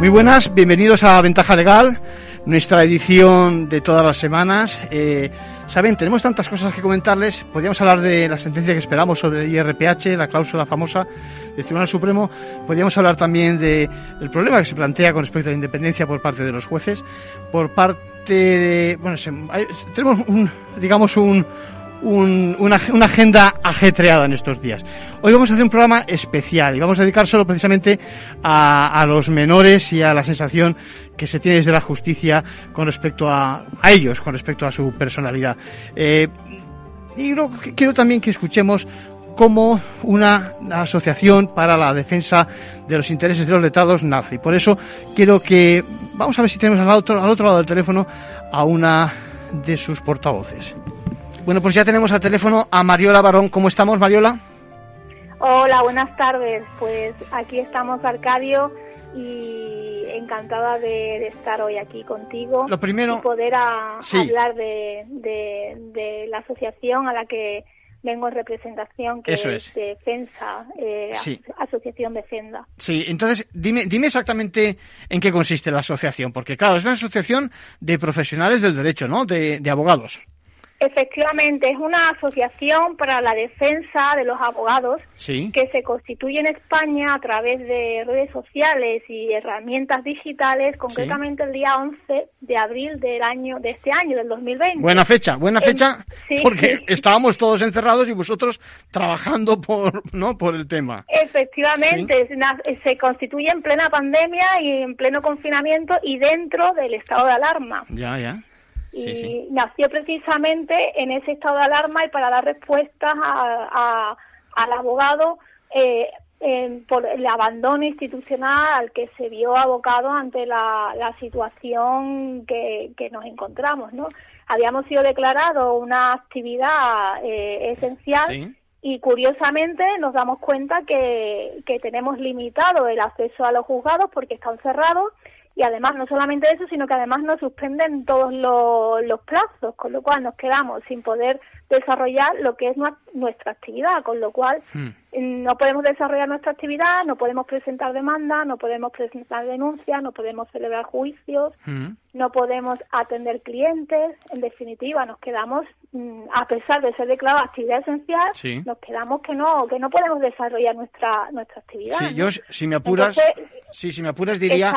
Muy buenas, bienvenidos a Ventaja Legal, nuestra edición de todas las semanas. Eh, Saben, tenemos tantas cosas que comentarles. Podríamos hablar de la sentencia que esperamos sobre el IRPH, la cláusula famosa del Tribunal Supremo. Podríamos hablar también del problema que se plantea con respecto a la independencia por parte de los jueces. Por parte de. Bueno, tenemos un, digamos, un una, agenda ajetreada en estos días. Hoy vamos a hacer un programa especial y vamos a dedicar solo precisamente a, los menores y a la sensación que se tiene desde la justicia con respecto a, ellos, con respecto a su personalidad. Eh, y quiero también que escuchemos cómo una asociación para la defensa de los intereses de los letrados nace. Y por eso quiero que vamos a ver si tenemos al otro, al otro lado del teléfono a una de sus portavoces. Bueno, pues ya tenemos al teléfono a Mariola Barón. ¿Cómo estamos, Mariola? Hola, buenas tardes. Pues aquí estamos, Arcadio, y encantada de, estar hoy aquí contigo. Lo primero. Y poder hablar de, la asociación a la que vengo en representación, que Eso es, Defensa, eh, Asociación Defenda. Sí, entonces dime, dime exactamente en qué consiste la asociación, porque claro, es una asociación de profesionales del derecho, ¿no? De, de abogados. Efectivamente, es una asociación para la defensa de los abogados que se constituye en España a través de redes sociales y herramientas digitales, concretamente el día 11 de abril del año de este año, del 2020. Buena fecha, buena fecha, porque estábamos todos encerrados y vosotros trabajando por, ¿no? por el tema. Efectivamente, se constituye en plena pandemia y en pleno confinamiento y dentro del estado de alarma. Ya, ya y nació precisamente en ese estado de alarma y para dar respuestas a, al abogado eh, por el abandono institucional al que se vio abocado ante la, la situación que, que, nos encontramos, ¿no? Habíamos sido declarado una actividad eh, esencial y curiosamente nos damos cuenta que, que tenemos limitado el acceso a los juzgados porque están cerrados y además no solamente eso, sino que además nos suspenden todos los, los plazos, con lo cual nos quedamos sin poder desarrollar lo que es nuestra actividad, con lo cual hmm. no podemos desarrollar nuestra actividad, no podemos presentar demandas, no podemos presentar denuncias, no podemos celebrar juicios, hmm. No podemos atender clientes, en definitiva nos quedamos mm, a pesar de ser declarada actividad esencial, nos quedamos que no que no podemos desarrollar nuestra nuestra actividad. Sí, yo si me apuras, sí, si me apuras diría,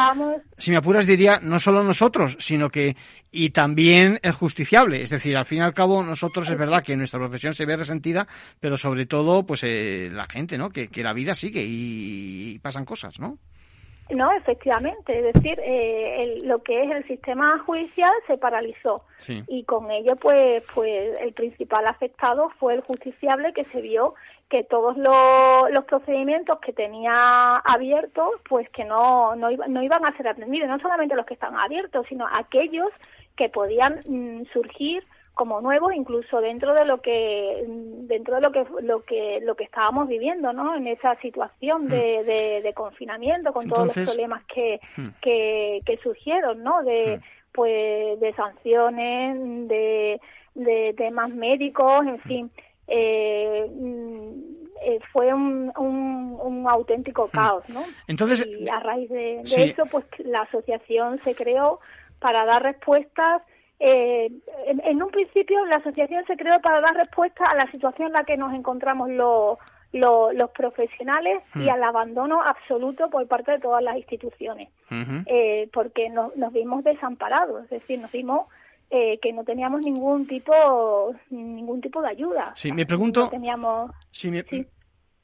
si me apuras diría no solo nosotros, sino que y también el justiciable. Es decir, al fin y al cabo, nosotros es verdad que nuestra profesión se ve resentida, pero sobre todo, pues eh, la gente, ¿no? Que, que la vida sigue y, pasan cosas, ¿no? No, efectivamente. Es decir, eh, lo que es el sistema judicial se paralizó y con ello, pues, pues el principal afectado fue el justiciable que se vio que todos los, los procedimientos que tenía abiertos, pues que no, no, no iban a ser atendidos, no solamente los que están abiertos, sino aquellos que podían mm, surgir como nuevos incluso dentro de lo que dentro de lo que lo que lo que estábamos viviendo no en esa situación de, hmm. de, confinamiento con todos los problemas que, hmm. que, que surgieron no de hmm. pues de sanciones de, de temas médicos en fin eh, mm, eh, fue un, un, auténtico caos no entonces y a raíz de, eso pues la asociación se creó para dar respuestas. Eh, en, un principio la asociación se creó para dar respuesta a la situación en la que nos encontramos los, los, profesionales y hmm. al abandono absoluto por parte de todas las instituciones, eh, porque nos, vimos desamparados, es decir, nos vimos eh, que no teníamos ningún tipo ningún tipo de ayuda. Sí, me pregunto. teníamos. me,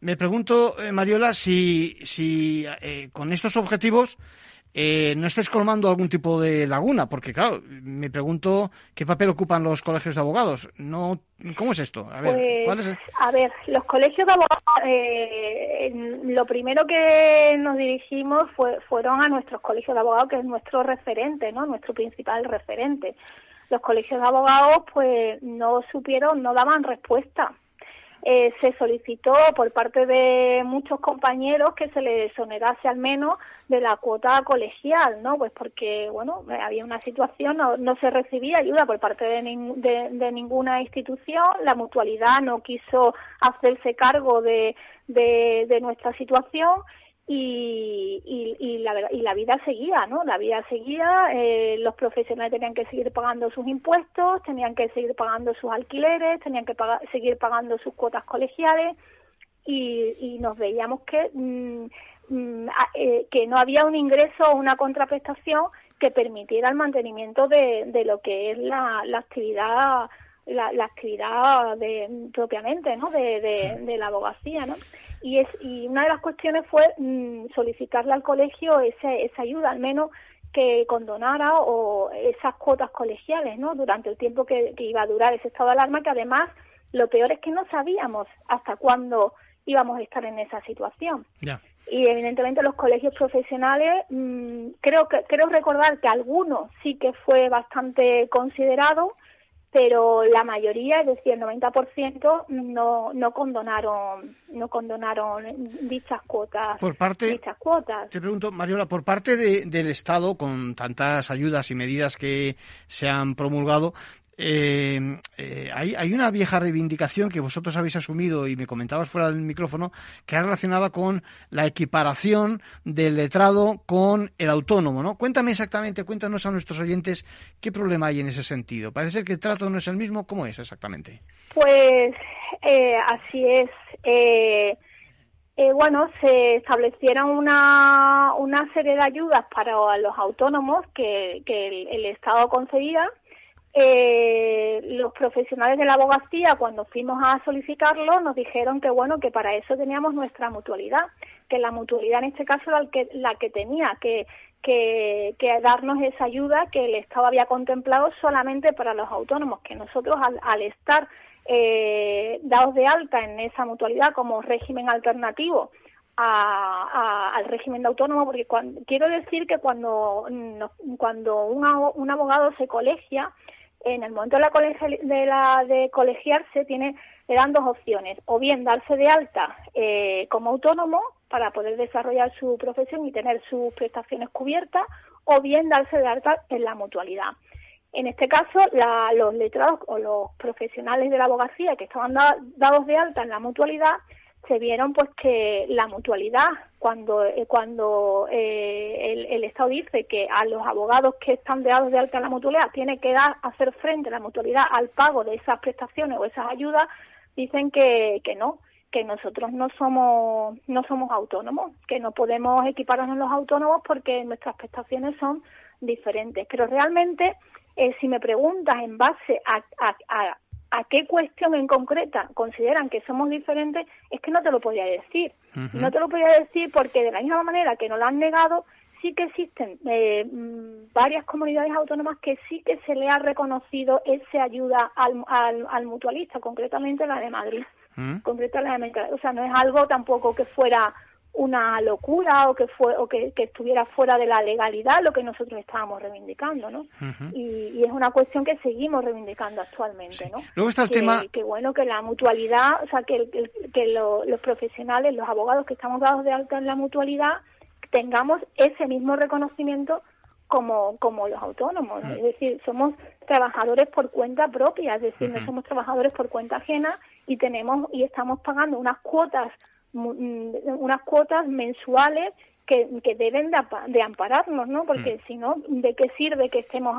me pregunto, Mariola, si, si con estos objetivos eh, no estés colmando algún tipo de laguna, porque claro, me pregunto qué papel ocupan los colegios de abogados. No, ¿Cómo es esto? A ver, pues, a ver los colegios de abogados, eh, lo primero que nos dirigimos fue, fueron a nuestros colegios de abogados, que es nuestro referente, ¿no? nuestro principal referente. Los colegios de abogados pues no supieron, no daban respuesta eh, se solicitó por parte de muchos compañeros que se les exonerase al menos de la cuota colegial, ¿no? Pues porque, bueno, había una situación, no, se recibía ayuda por parte de, de, ninguna institución, la mutualidad no quiso hacerse cargo de, de nuestra situación y, y, la, y la vida seguía, ¿no? La vida seguía, eh, los profesionales tenían que seguir pagando sus impuestos, tenían que seguir pagando sus alquileres, tenían que seguir pagando sus cuotas colegiales y, y nos veíamos que, mm, mm, eh, que no había un ingreso o una contraprestación que permitiera el mantenimiento de, de lo que es la, la actividad la, la actividad de, propiamente ¿no? de, de, de la abogacía ¿no? Y, es, y una de las cuestiones fue mm, solicitarle al colegio ese, esa ayuda, al menos que condonara o esas cuotas colegiales, ¿no? Durante el tiempo que, iba a durar ese estado de alarma, que además lo peor es que no sabíamos hasta cuándo íbamos a estar en esa situación. Y evidentemente los colegios profesionales, mm, creo que creo recordar que algunos sí que fue bastante considerado, pero la mayoría, es decir, el 90% no, no condonaron no condonaron dichas cuotas. Por parte, dichas cuotas. Te pregunto, Mariola, por parte del Estado, con tantas ayudas y medidas que se han promulgado, eh, eh, hay, una vieja reivindicación que vosotros habéis asumido y me comentabas fuera del micrófono, que es relacionada con la equiparación del letrado con el autónomo, ¿no? Cuéntame exactamente, cuéntanos a nuestros oyentes qué problema hay en ese sentido. Parece ser que el trato no es el mismo, ¿cómo es exactamente? Pues eh, así es. Eh, eh, bueno, se establecieron una, una serie de ayudas para los autónomos que, que el, el Estado concedía eh, los profesionales de la abogacía, cuando fuimos a solicitarlo, nos dijeron que bueno, que para eso teníamos nuestra mutualidad, que la mutualidad en este caso era la que, la que tenía que, que, darnos esa ayuda que el Estado había contemplado solamente para los autónomos, que nosotros al, estar eh, dados de alta en esa mutualidad como régimen alternativo al régimen de autónomo, porque quiero decir que cuando, cuando un abogado se colegia, en el momento de la, colegiarse tiene, le dan dos opciones, o bien darse de alta eh, como autónomo para poder desarrollar su profesión y tener sus prestaciones cubiertas, o bien darse de alta en la mutualidad. En este caso, los letrados o los profesionales de la abogacía que estaban dados de alta en la mutualidad se vieron pues que la mutualidad cuando eh, cuando eh, el, Estado dice que a los abogados que están dados de alta en la mutualidad tiene que dar hacer frente a la mutualidad al pago de esas prestaciones o esas ayudas dicen que, que no que nosotros no somos no somos autónomos que no podemos equiparnos los autónomos porque nuestras prestaciones son diferentes. Pero realmente eh, si me preguntas en base a, a a qué cuestión en concreta consideran que somos diferentes, es que no te lo podía decir. No te lo podía decir porque de la misma manera que nos lo han negado, sí que existen eh, mm, varias comunidades autónomas que sí que se le ha reconocido esa ayuda al, al, mutualista, concretamente la de Madrid. concretamente la de O sea, no es algo tampoco que fuera una locura o que fue o que, estuviera fuera de la legalidad lo que nosotros estábamos reivindicando no y, es una cuestión que seguimos reivindicando actualmente no luego está el que, tema que bueno que la mutualidad o sea que, que los profesionales los abogados que estamos dados de alta en la mutualidad tengamos ese mismo reconocimiento como, como los autónomos, es decir, somos trabajadores por cuenta propia, es decir, no somos trabajadores por cuenta ajena y tenemos y estamos pagando unas cuotas Mm, unas cuotas mensuales que, que deben de, ampararnos, ¿no? Porque mm. si no, ¿de qué sirve que estemos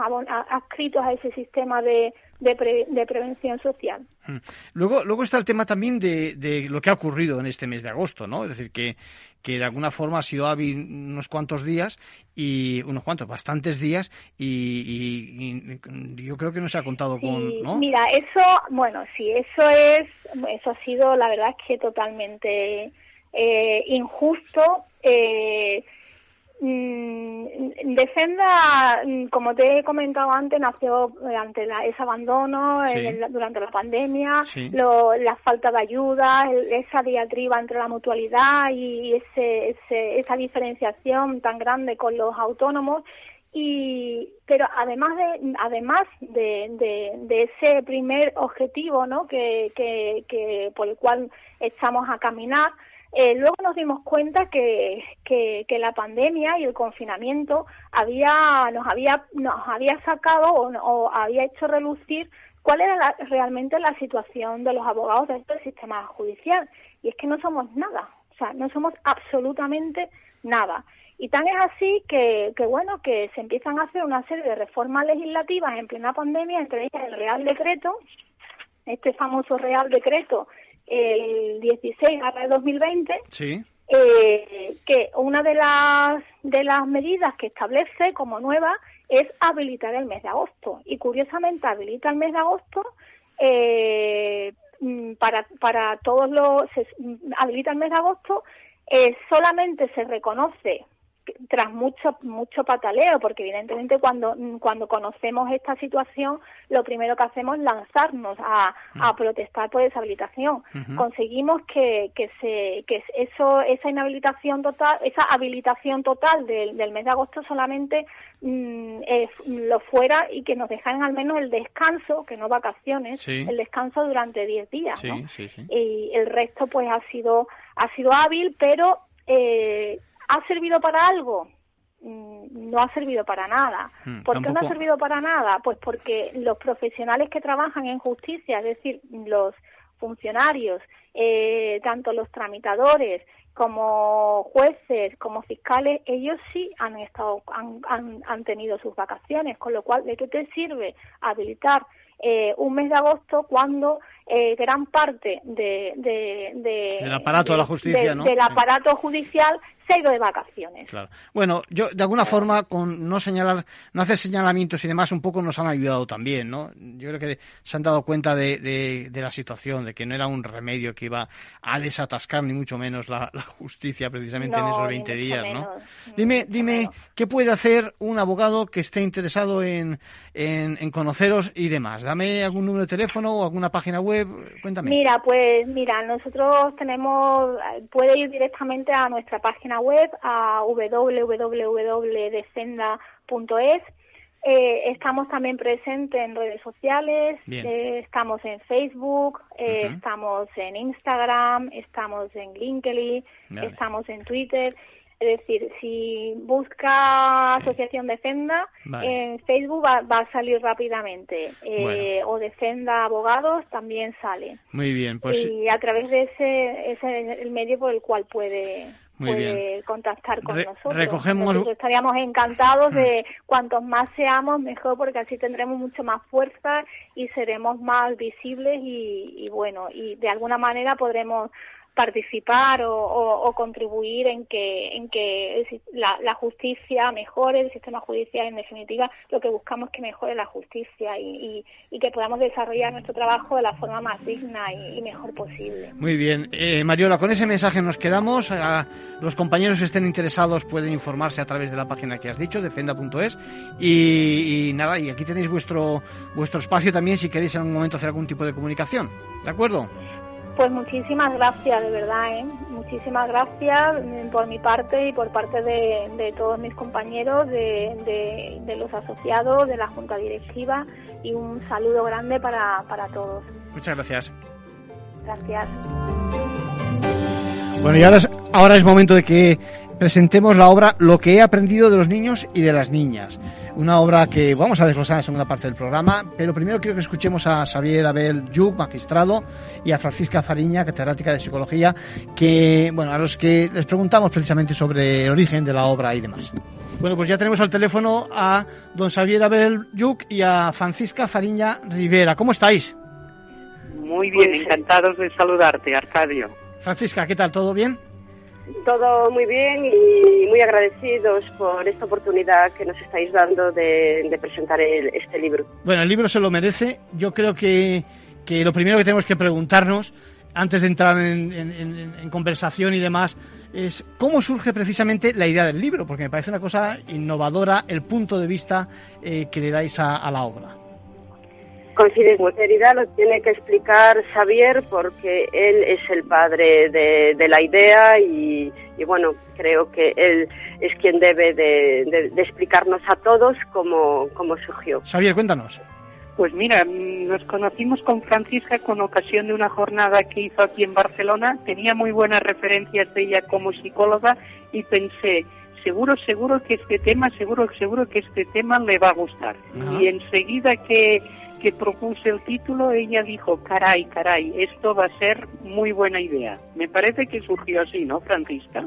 adscritos a ese sistema de, de, prevención social? Mm. Luego, luego está el tema también de, de, lo que ha ocurrido en este mes de agosto, ¿no? Es decir, que, que de alguna forma ha sido hábil unos cuantos días y unos cuantos, bastantes días y, yo creo que no se ha contado con, ¿no? Mira, eso, bueno, sí, eso es, eso ha sido, la verdad que totalmente eh, injusto. Eh, Defenda, mm, como te he comentado antes, nació ante ese abandono durante la pandemia, la falta de ayuda, esa diatriba entre la mutualidad y ese, esa diferenciación tan grande con los autónomos. Y, pero además de además de, de, ese primer objetivo ¿no? que, que, que por el cual estamos a caminar eh, luego nos dimos cuenta que, la pandemia y el confinamiento había, nos, había, nos había sacado o, había hecho relucir cuál era realmente la situación de los abogados dentro del sistema judicial. Y es que no somos nada, o sea, no somos absolutamente nada. Y tan es así que, que, bueno, que se empiezan a hacer una serie de reformas legislativas en plena pandemia, entre ellas el Real Decreto, este famoso Real Decreto el 16 de 2020, sí. eh, que una de las, de las medidas que establece como nueva es habilitar el mes de agosto. Y curiosamente habilita el mes de agosto eh, mm, para, para todos los... habilita el mes de agosto, eh, solamente se reconoce tras mucho mucho pataleo porque evidentemente cuando cuando conocemos esta situación lo primero que hacemos es lanzarnos a, a mm. protestar por deshabilitación conseguimos que, que se que eso esa inhabilitación total esa habilitación total del, del mes de agosto solamente mm, lo fuera y que nos dejaran al menos el descanso que no vacaciones el descanso durante 10 días ¿no? y el resto pues ha sido ha sido hábil pero eh, ¿Ha servido para algo? Mm, no ha servido para nada. Hmm, ¿Por qué no ha servido para nada? Pues porque los profesionales que trabajan en justicia, es decir, los funcionarios, eh, tanto los tramitadores como jueces, como fiscales, ellos sí han estado, han, han tenido sus vacaciones, con lo cual, ¿de qué te sirve habilitar eh, un mes de agosto cuando eh, gran parte de, del aparato de, la justicia, del aparato judicial se ha ido de vacaciones. Claro. Bueno, yo de alguna forma con no señalar, no hacer señalamientos y demás, un poco nos han ayudado también, ¿no? Yo creo que se han dado cuenta de, la situación, de que no era un remedio que iba a desatascar ni mucho menos la, justicia precisamente en esos 20 días, ¿no? Dime, dime, ¿qué puede hacer un abogado que esté interesado en, en conoceros y demás? Dame algún número de teléfono o alguna página web, cuéntame. Mira, pues mira, nosotros tenemos, puede ir directamente a nuestra página web, a www.defenda.es. Eh, estamos también presentes en redes sociales, eh, estamos en Facebook, eh, estamos en Instagram, estamos en LinkedIn, estamos en Twitter es decir, si busca Asociación Defenda, en Facebook va, a salir rápidamente. Eh, o Defenda Abogados también sale. Muy bien, pues. Y a través de ese, ese es el medio por el cual puede, puede contactar con nosotros. Recogemos... estaríamos encantados de cuantos más seamos, mejor, porque así tendremos mucho más fuerza y seremos más visibles y, y bueno, y de alguna manera podremos participar o, contribuir en que en que la, justicia mejore el sistema judicial en definitiva lo que buscamos es que mejore la justicia y, que podamos desarrollar nuestro trabajo de la forma más digna y, mejor posible. Muy bien. Eh, Mariola con ese mensaje nos quedamos. Los compañeros que estén interesados pueden informarse a través de la página que has dicho defenda.es y, y nada y aquí tenéis vuestro vuestro espacio también si queréis en algún momento hacer algún tipo de comunicación. De acuerdo pues muchísimas gracias, de verdad, ¿eh? muchísimas gracias por mi parte y por parte de, todos mis compañeros, de, los asociados, de la Junta Directiva y un saludo grande para, para todos. Muchas gracias. Gracias. Bueno, y ahora ahora es momento de que presentemos la obra Lo que he aprendido de los niños y de las niñas una obra que vamos a desglosar en la segunda parte del programa, pero primero quiero que escuchemos a Xavier Abel Yuc, magistrado, y a Francisca Fariña, catedrática de Psicología, que, bueno, a los que les preguntamos precisamente sobre el origen de la obra y demás. Bueno, pues ya tenemos al teléfono a don Xavier Abel Yuc y a Francisca Fariña Rivera. ¿Cómo estáis? Muy bien, pues, encantados de saludarte, Arcadio. Francisca, ¿qué tal? ¿Todo bien? Todo muy bien y muy agradecidos por esta oportunidad que nos estáis dando de, presentar este libro. Bueno, el libro se lo merece. Yo creo que, que lo primero que tenemos que preguntarnos antes de entrar en, conversación y demás, es cómo surge precisamente la idea del libro, porque me parece una cosa innovadora el punto de vista eh, que le dais a, la obra. Con sinceridad lo tiene que explicar Xavier porque él es el padre de, la idea y, bueno, creo que él es quien debe de, explicarnos a todos cómo, cómo surgió. Xavier, cuéntanos. Pues mira, nos conocimos con Francisca con ocasión de una jornada que hizo aquí en Barcelona. Tenía muy buenas referencias de ella como psicóloga y pensé, seguro, seguro que este tema, seguro, seguro que este tema le va a gustar. Y enseguida que, que propuse el título, ella dijo, caray, caray, esto va a ser muy buena idea. Me parece que surgió así, ¿no, Francisca?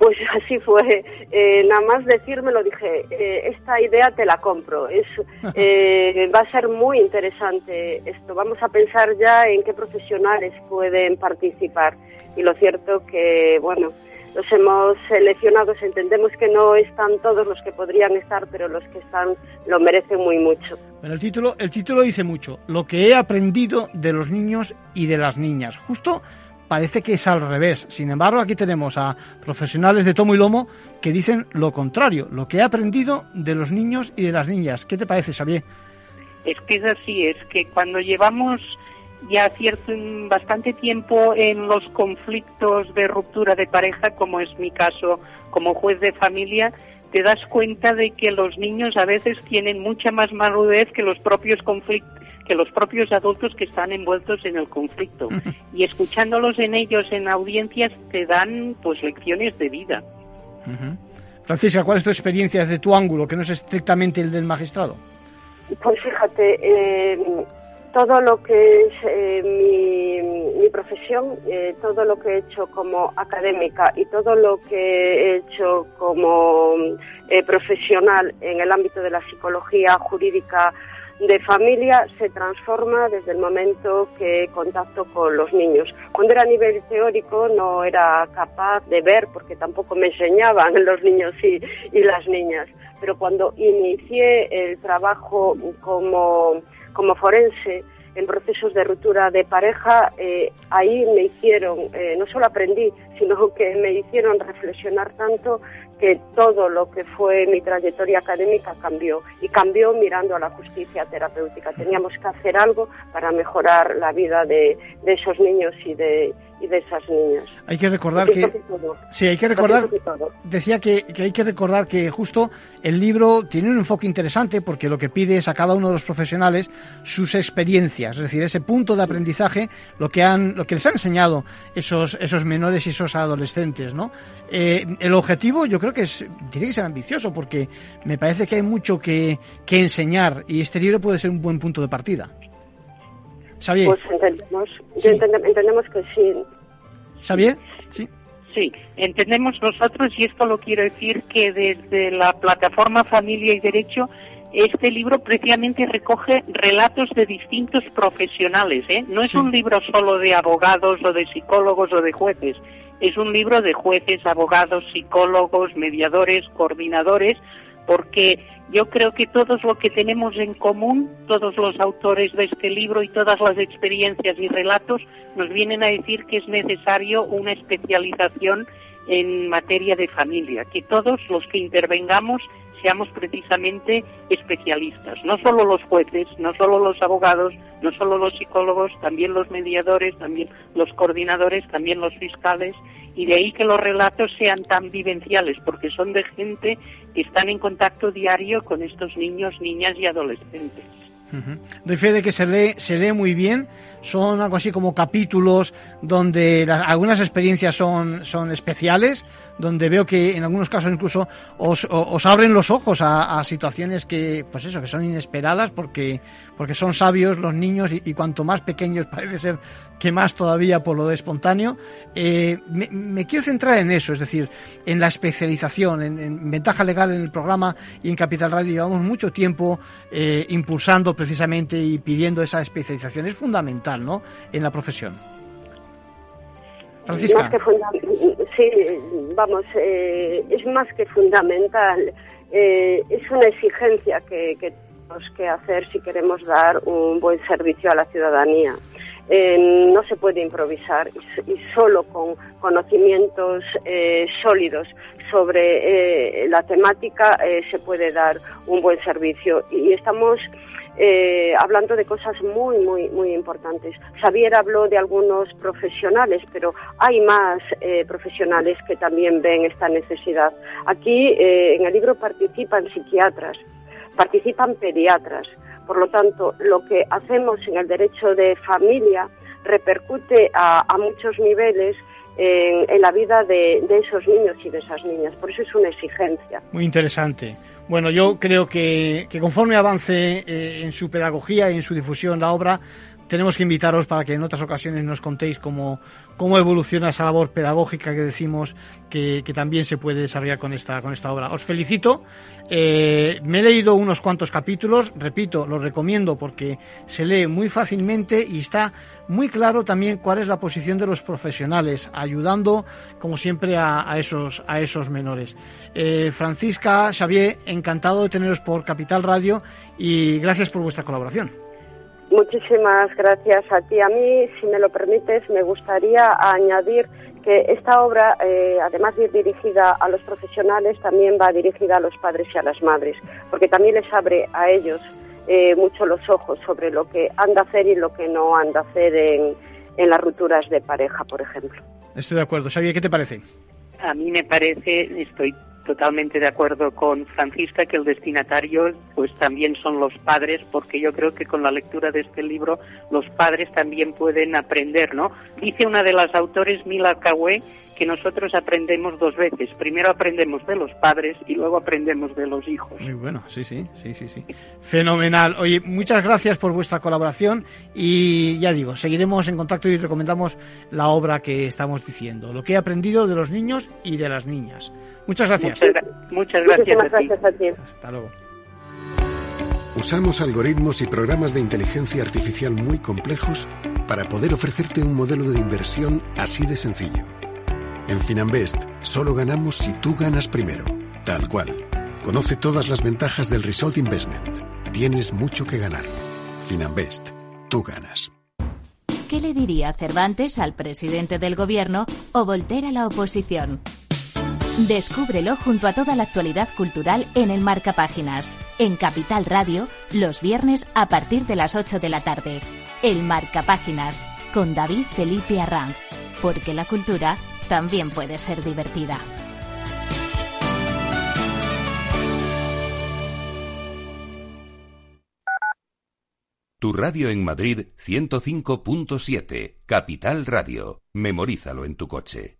Pues así fue. Eh, nada más decírmelo dije, eh, esta idea te la compro. Es, eh, va a ser muy interesante esto. Vamos a pensar ya en qué profesionales pueden participar. Y lo cierto que, bueno, los hemos seleccionado. Entendemos que no están todos los que podrían estar, pero los que están lo merecen muy mucho. Pero el título, el título dice mucho. Lo que he aprendido de los niños y de las niñas. Justo parece que es al revés. Sin embargo, aquí tenemos a profesionales de tomo y lomo que dicen lo contrario, lo que he aprendido de los niños y de las niñas. ¿Qué te parece, Xavier? Es que es así, es que cuando llevamos ya cierto bastante tiempo en los conflictos de ruptura de pareja, como es mi caso como juez de familia, te das cuenta de que los niños a veces tienen mucha más madurez que los propios conflictos que los propios adultos que están envueltos en el conflicto. Y escuchándolos en ellos en audiencias te dan pues lecciones de vida. Francisca, ¿cuál es tu experiencia desde tu ángulo, que no es estrictamente el del magistrado? Pues fíjate, eh, todo lo que es eh, mi, profesión, eh, todo lo que he hecho como académica y todo lo que he hecho como profesional en el ámbito de la psicología jurídica de familia se transforma desde el momento que contacto con los niños. Cuando era a nivel teórico no era capaz de ver porque tampoco me enseñaban los niños y las niñas, pero cuando inicié el trabajo como, como forense, en procesos de ruptura de pareja, eh, ahí me hicieron, eh, no solo aprendí, sino que me hicieron reflexionar tanto que todo lo que fue mi trayectoria académica cambió y cambió mirando a la justicia terapéutica. Teníamos que hacer algo para mejorar la vida de, de esos niños y de, y de esas niñas. Hay que recordar que, sí, hay que recordar, decía que, que, hay que recordar que justo el libro tiene un enfoque interesante porque lo que pide es a cada uno de los profesionales sus experiencias, es decir, ese punto de aprendizaje, lo que han, lo que les han enseñado esos, esos menores y esos adolescentes, ¿no? Eh, el objetivo yo creo que es, tiene que ser ambicioso porque me parece que hay mucho que, que enseñar y este libro puede ser un buen punto de partida. Pues entendemos, entendemos que sí. ¿Xavier? Sí. Sí, entendemos nosotros, y esto lo quiero decir, que desde la plataforma Familia y Derecho, este libro precisamente recoge relatos de distintos profesionales. ¿eh? No es un libro solo de abogados o de psicólogos o de jueces, es un libro de jueces, abogados, psicólogos, mediadores, coordinadores, porque yo creo que todos lo que tenemos en común, todos los autores de este libro y todas las experiencias y relatos nos vienen a decir que es necesario una especialización en materia de familia, que todos los que intervengamos seamos precisamente especialistas, no solo los jueces, no solo los abogados, no solo los psicólogos, también los mediadores, también los coordinadores, también los fiscales, y de ahí que los relatos sean tan vivenciales, porque son de gente que están en contacto diario con estos niños, niñas y adolescentes. Doy fe de que se lee, se lee muy bien. Son algo así como capítulos donde algunas experiencias son, son especiales, donde veo que en algunos casos incluso os, os abren los ojos a, situaciones que, pues eso, que son inesperadas porque, porque son sabios los niños y, cuanto más pequeños parece ser que más todavía por lo de espontáneo. Eh, me, quiero centrar en eso, es decir, en la especialización, en, ventaja legal en el programa y en Capital Radio llevamos mucho tiempo eh, impulsando precisamente y pidiendo esa especialización. Es fundamental, ¿no? En la profesión. Sí, vamos, eh, es más que fundamental. Eh, es una exigencia que, tenemos que hacer si queremos dar un buen servicio a la ciudadanía. eh, no se puede improvisar y, solo con conocimientos eh, sólidos sobre la temática se puede dar un buen servicio. Y estamos hablando de cosas muy, muy, muy importantes. Xavier habló de algunos profesionales, pero hay más profesionales que también ven esta necesidad. Aquí en el libro participan psiquiatras, participan pediatras, por lo tanto, lo que hacemos en el derecho de familia repercute a, muchos niveles en, la vida de, esos niños y de esas niñas. Por eso es una exigencia. Muy interesante. Bueno, yo creo que, conforme avance eh, en su pedagogía y en su difusión la obra, tenemos que invitaros para que en otras ocasiones nos contéis cómo, cómo evoluciona esa labor pedagógica que decimos que, también se puede desarrollar con esta, con esta obra. Os felicito. Eh, me he leído unos cuantos capítulos, repito, los recomiendo porque se lee muy fácilmente y está muy claro también cuál es la posición de los profesionales, ayudando, como siempre, a, esos, a esos menores. Eh, Francisca, Xavier, encantado de teneros por Capital Radio y gracias por vuestra colaboración. Muchísimas gracias a ti. A mí, si me lo permites, me gustaría añadir que esta obra, eh, además de ir dirigida a los profesionales, también va dirigida a los padres y a las madres, porque también les abre a ellos eh, mucho los ojos sobre lo que han de hacer y lo que no han de hacer en, en las rupturas de pareja, por ejemplo. Estoy de acuerdo. Xavier, ¿qué te parece? A mí me parece, estoy totalmente de acuerdo con Francisca que el destinatario pues también son los padres porque yo creo que con la lectura de este libro los padres también pueden aprender, ¿no? Dice una de las autores Mila Kawe que nosotros aprendemos dos veces. Primero aprendemos de los padres y luego aprendemos de los hijos. Muy bueno, sí, sí, sí, sí, sí. Fenomenal. Oye, muchas gracias por vuestra colaboración y ya digo, seguiremos en contacto y recomendamos la obra que estamos diciendo, lo que he aprendido de los niños y de las niñas. Muchas gracias. Muchas, gracias, a ti. Hasta luego. Usamos algoritmos y programas de inteligencia artificial muy complejos para poder ofrecerte un modelo de inversión así de sencillo. En Finanbest solo ganamos si tú ganas primero, tal cual. Conoce todas las ventajas del Result Investment. Tienes mucho que ganar. Finanbest, tú ganas. ¿Qué le diría Cervantes al presidente del gobierno o Voltaire a la oposición? Descúbrelo junto a toda la actualidad cultural en el Marca Páginas, en Capital Radio, los viernes a partir de las 8 de la tarde. El Marca Páginas, con David Felipe Arranz, porque la cultura también puede ser divertida. Tu radio en Madrid 105.7, Capital Radio. Memorízalo en tu coche.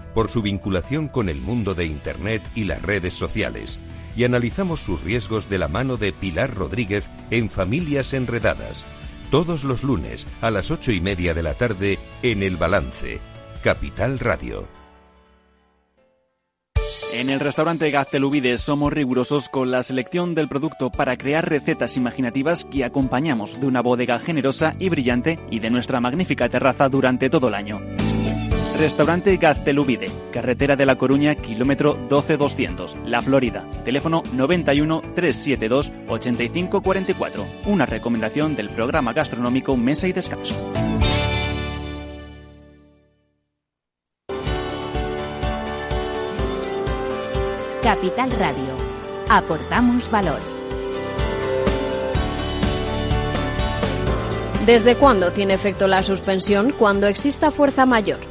por su vinculación con el mundo de Internet y las redes sociales, y analizamos sus riesgos de la mano de Pilar Rodríguez en Familias Enredadas, todos los lunes a las ocho y media de la tarde en El Balance, Capital Radio. En el restaurante Gaztelubides somos rigurosos con la selección del producto para crear recetas imaginativas que acompañamos de una bodega generosa y brillante y de nuestra magnífica terraza durante todo el año. Restaurante Gaztelubide, carretera de La Coruña, kilómetro 12200, La Florida. Teléfono 91 372 8544. Una recomendación del programa gastronómico Mesa y Descanso. Capital Radio. Aportamos valor. ¿Desde cuándo tiene efecto la suspensión? Cuando exista fuerza mayor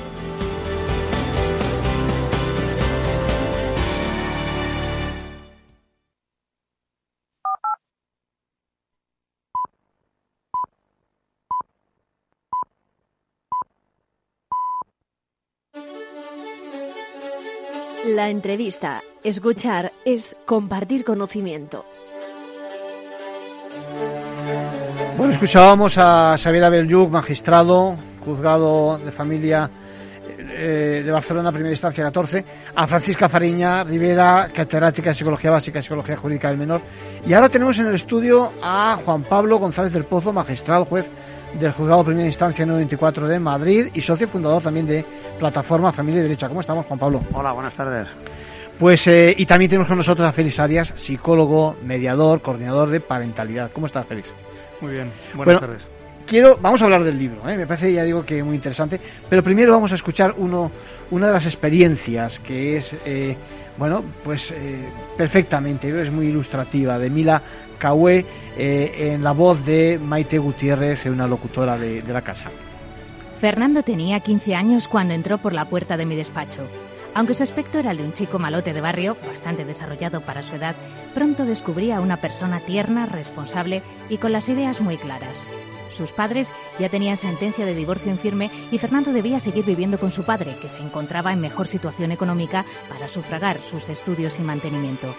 La entrevista, escuchar, es compartir conocimiento. Bueno, escuchábamos a Xavier Abelyuk, magistrado, juzgado de familia eh, de Barcelona, primera instancia 14, a Francisca Fariña Rivera, catedrática de Psicología Básica y Psicología Jurídica del Menor. Y ahora tenemos en el estudio a Juan Pablo González del Pozo, magistrado, juez del Juzgado Primera Instancia 94 de Madrid y socio fundador también de Plataforma Familia y Derecha. ¿Cómo estamos, Juan Pablo? Hola, buenas tardes. Pues, eh, y también tenemos con nosotros a Félix Arias, psicólogo, mediador, coordinador de parentalidad. ¿Cómo estás, Félix? Muy bien, buenas tardes. Quiero, vamos a hablar del libro, ¿eh? me parece, ya digo, que muy interesante, pero primero vamos a escuchar uno, una de las experiencias que es, eh, bueno, pues eh, perfectamente, es muy ilustrativa, de Mila Cahué, en la voz de Maite Gutiérrez, una locutora de, de la casa. Fernando tenía 15 años cuando entró por la puerta de mi despacho. Aunque su aspecto era el de un chico malote de barrio, bastante desarrollado para su edad, pronto descubría a una persona tierna, responsable y con las ideas muy claras. Sus padres ya tenían sentencia de divorcio en firme y Fernando debía seguir viviendo con su padre, que se encontraba en mejor situación económica para sufragar sus estudios y mantenimiento.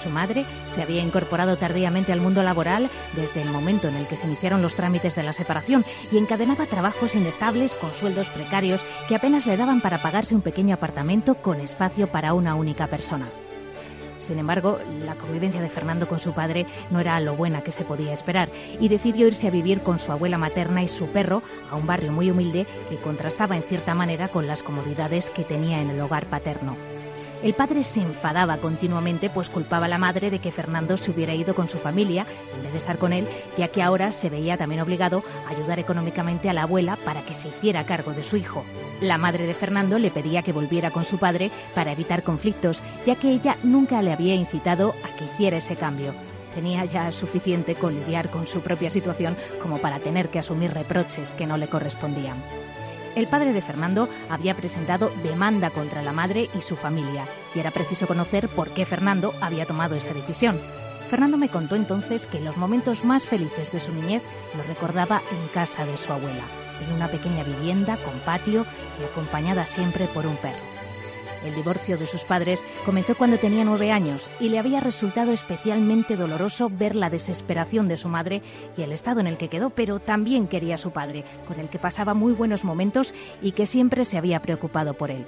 Su madre se había incorporado tardíamente al mundo laboral desde el momento en el que se iniciaron los trámites de la separación y encadenaba trabajos inestables con sueldos precarios que apenas le daban para pagarse un pequeño apartamento con espacio para una única persona. Sin embargo, la convivencia de Fernando con su padre no era lo buena que se podía esperar y decidió irse a vivir con su abuela materna y su perro a un barrio muy humilde que contrastaba en cierta manera con las comodidades que tenía en el hogar paterno. El padre se enfadaba continuamente, pues culpaba a la madre de que Fernando se hubiera ido con su familia en vez de estar con él, ya que ahora se veía también obligado a ayudar económicamente a la abuela para que se hiciera cargo de su hijo. La madre de Fernando le pedía que volviera con su padre para evitar conflictos, ya que ella nunca le había incitado a que hiciera ese cambio. Tenía ya suficiente con lidiar con su propia situación como para tener que asumir reproches que no le correspondían. El padre de Fernando había presentado demanda contra la madre y su familia, y era preciso conocer por qué Fernando había tomado esa decisión. Fernando me contó entonces que los momentos más felices de su niñez los recordaba en casa de su abuela, en una pequeña vivienda con patio y acompañada siempre por un perro. El divorcio de sus padres comenzó cuando tenía nueve años y le había resultado especialmente doloroso ver la desesperación de su madre y el estado en el que quedó, pero también quería a su padre, con el que pasaba muy buenos momentos y que siempre se había preocupado por él.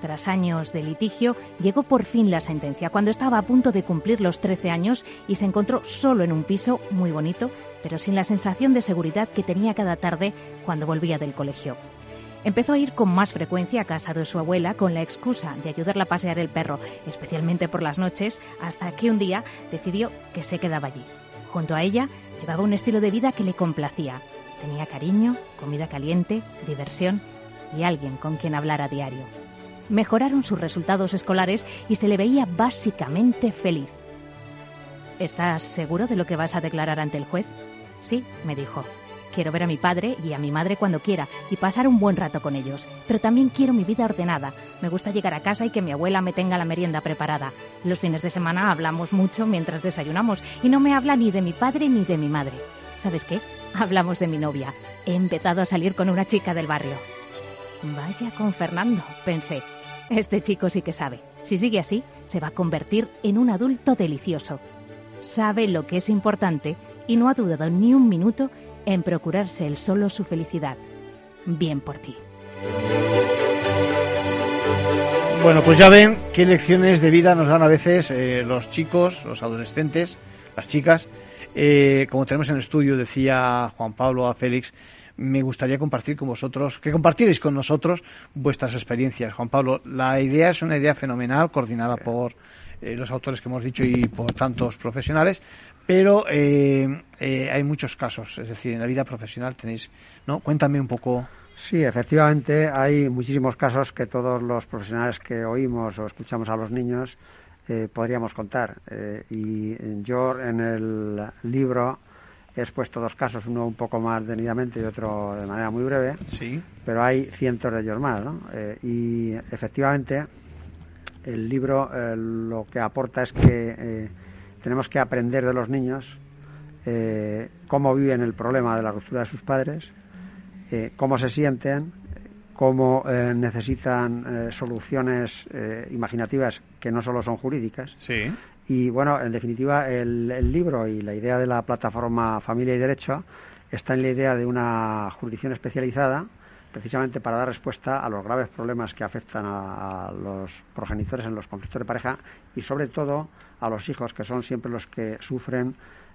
Tras años de litigio, llegó por fin la sentencia, cuando estaba a punto de cumplir los 13 años y se encontró solo en un piso muy bonito, pero sin la sensación de seguridad que tenía cada tarde cuando volvía del colegio. Empezó a ir con más frecuencia a casa de su abuela con la excusa de ayudarla a pasear el perro, especialmente por las noches, hasta que un día decidió que se quedaba allí. Junto a ella llevaba un estilo de vida que le complacía. Tenía cariño, comida caliente, diversión y alguien con quien hablar a diario. Mejoraron sus resultados escolares y se le veía básicamente feliz. ¿Estás seguro de lo que vas a declarar ante el juez? Sí, me dijo. Quiero ver a mi padre y a mi madre cuando quiera y pasar un buen rato con ellos. Pero también quiero mi vida ordenada. Me gusta llegar a casa y que mi abuela me tenga la merienda preparada. Los fines de semana hablamos mucho mientras desayunamos y no me habla ni de mi padre ni de mi madre. ¿Sabes qué? Hablamos de mi novia. He empezado a salir con una chica del barrio. Vaya con Fernando, pensé. Este chico sí que sabe. Si sigue así, se va a convertir en un adulto delicioso. Sabe lo que es importante y no ha dudado ni un minuto en procurarse el solo su felicidad. Bien por ti. Bueno, pues ya ven qué lecciones de vida nos dan a veces eh, los chicos, los adolescentes, las chicas. Eh, como tenemos en el estudio, decía Juan Pablo a Félix, me gustaría compartir con vosotros, que compartierais con nosotros vuestras experiencias. Juan Pablo, la idea es una idea fenomenal, coordinada por eh, los autores que hemos dicho y por tantos profesionales, pero eh, eh, hay muchos casos, es decir, en la vida profesional tenéis, ¿no? Cuéntame un poco. Sí, efectivamente, hay muchísimos casos que todos los profesionales que oímos o escuchamos a los niños eh, podríamos contar. y yo en el libro he expuesto dos casos, uno un poco más detenidamente y otro de manera muy breve. Sí. Pero hay cientos de ellos más, ¿no? y efectivamente, el libro lo que aporta es que tenemos que aprender de los niños eh, cómo viven el problema de la ruptura de sus padres, eh, cómo se sienten, cómo eh, necesitan soluciones imaginativas que no solo son jurídicas. Sí. Y bueno, en definitiva, el, el, libro y la idea de la plataforma Familia y Derecho está en la idea de una jurisdicción especializada precisamente para dar respuesta a los graves problemas que afectan a, a, los progenitores en los conflictos de pareja y sobre todo a los hijos, que son siempre los que sufren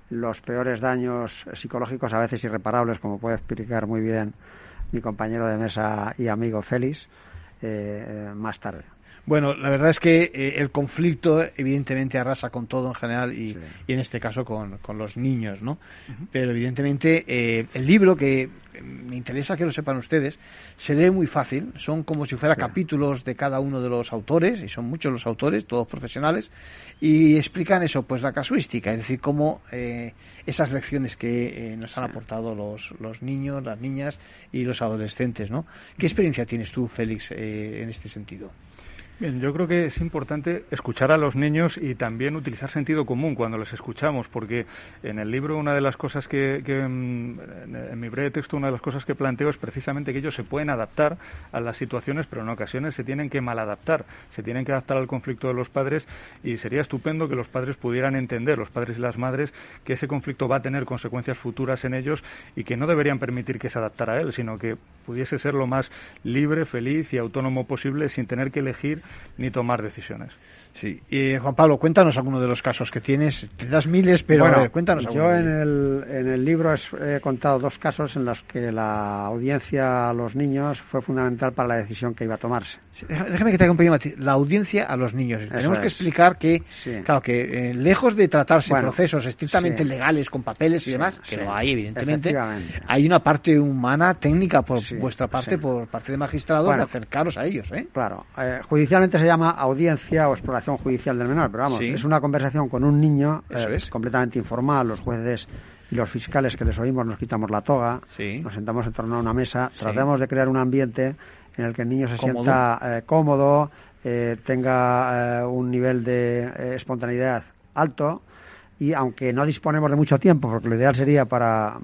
los peores daños psicológicos, a veces irreparables, como puede explicar muy bien mi compañero de mesa y amigo Félix, eh, eh, más tarde. Bueno, la verdad es que eh, el conflicto evidentemente arrasa con todo en general y, sí. y en este caso con, con, los niños, ¿no? Uh -huh. Pero evidentemente eh, el libro que me interesa que lo sepan ustedes se lee muy fácil, son como si fuera sí. capítulos de cada uno de los autores y son muchos los autores, todos profesionales y explican eso, pues la casuística, es decir, cómo eh, esas lecciones que eh, nos han aportado los, los niños, las niñas y los adolescentes, ¿no? ¿Qué experiencia tienes tú, Félix, eh, en este sentido? Bien, yo creo que es importante escuchar a los niños y también utilizar sentido común cuando les escuchamos, porque en el libro una de las cosas que, que en mi breve texto, una de las cosas que planteo es precisamente que ellos se pueden adaptar a las situaciones, pero en ocasiones se tienen que maladaptar, se tienen que adaptar al conflicto de los padres y sería estupendo que los padres pudieran entender, los padres y las madres, que ese conflicto va a tener consecuencias futuras en ellos y que no deberían permitir que se adaptara a él, sino que pudiese ser lo más libre, feliz y autónomo posible sin tener que elegir ni tomar decisiones. Sí. Y, Juan Pablo, cuéntanos alguno de los casos que tienes. Te das miles, pero bueno, a ver, cuéntanos Yo en el, en el libro he contado dos casos en los que la audiencia a los niños fue fundamental para la decisión que iba a tomarse. Sí, déjame que te acompañe, Mati. La audiencia a los niños. Eso Tenemos es. que explicar que, sí. claro, que eh, lejos de tratarse bueno, procesos estrictamente sí. legales con papeles y demás, que lo hay, evidentemente, hay una parte humana, técnica por vuestra parte, por parte de magistrados, bueno, de acercaros a ellos. ¿eh? Claro. Eh, judicialmente se llama audiencia o exploración judicial del menor, pero vamos, sí. es una conversación con un niño eh, es. completamente informal, los jueces y los fiscales que les oímos nos quitamos la toga, sí. nos sentamos en torno a una mesa, sí. tratamos de crear un ambiente en el que el niño se cómodo. sienta eh, cómodo, eh, tenga eh, un nivel de espontaneidad alto y aunque no disponemos de mucho tiempo, porque lo ideal sería para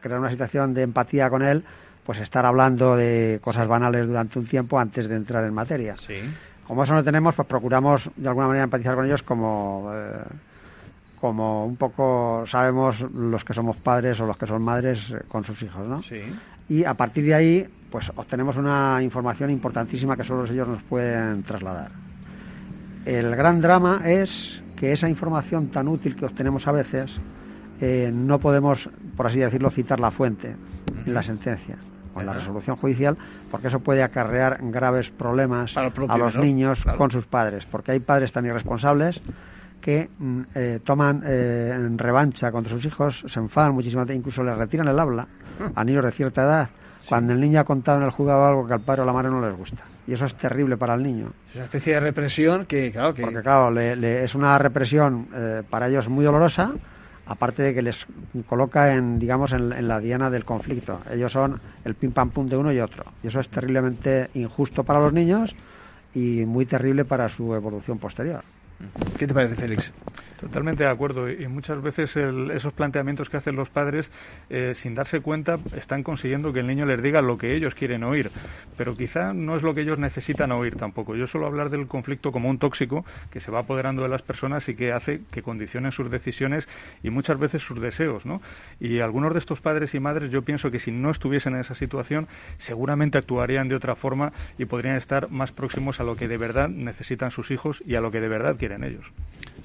crear una situación de empatía con él, pues estar hablando de cosas banales durante un tiempo antes de entrar en materia. Sí como eso no tenemos, pues procuramos de alguna manera empatizar con ellos como, eh, como un poco sabemos los que somos padres o los que son madres eh, con sus hijos, ¿no? Sí. Y a partir de ahí, pues obtenemos una información importantísima que solo ellos nos pueden trasladar. El gran drama es que esa información tan útil que obtenemos a veces eh, no podemos, por así decirlo, citar la fuente en la sentencia en la resolución judicial, porque eso puede acarrear graves problemas propio, a los ¿no? niños claro. con sus padres, porque hay padres tan irresponsables que mm, eh, toman eh, en revancha contra sus hijos, se enfadan muchísimo, incluso les retiran el habla a niños de cierta edad, sí. cuando el niño ha contado en el juzgado algo que al padre o a la madre no les gusta. Y eso es terrible para el niño. Es una especie de represión que, claro, que... Porque, claro, le, le, es una represión eh, para ellos muy dolorosa, aparte de que les coloca en, digamos, en, la diana del conflicto. Ellos son el pim pam pum de uno y otro. Y eso es terriblemente injusto para los niños y muy terrible para su evolución posterior. ¿Qué te parece, Félix? Totalmente de acuerdo. Y muchas veces el, esos planteamientos que hacen los padres, eh, sin darse cuenta, están consiguiendo que el niño les diga lo que ellos quieren oír. Pero quizá no es lo que ellos necesitan oír tampoco. Yo suelo hablar del conflicto como un tóxico que se va apoderando de las personas y que hace que condicionen sus decisiones y muchas veces sus deseos. ¿no? Y algunos de estos padres y madres, yo pienso que si no estuviesen en esa situación, seguramente actuarían de otra forma y podrían estar más próximos a lo que de verdad necesitan sus hijos y a lo que de verdad quieren ellos.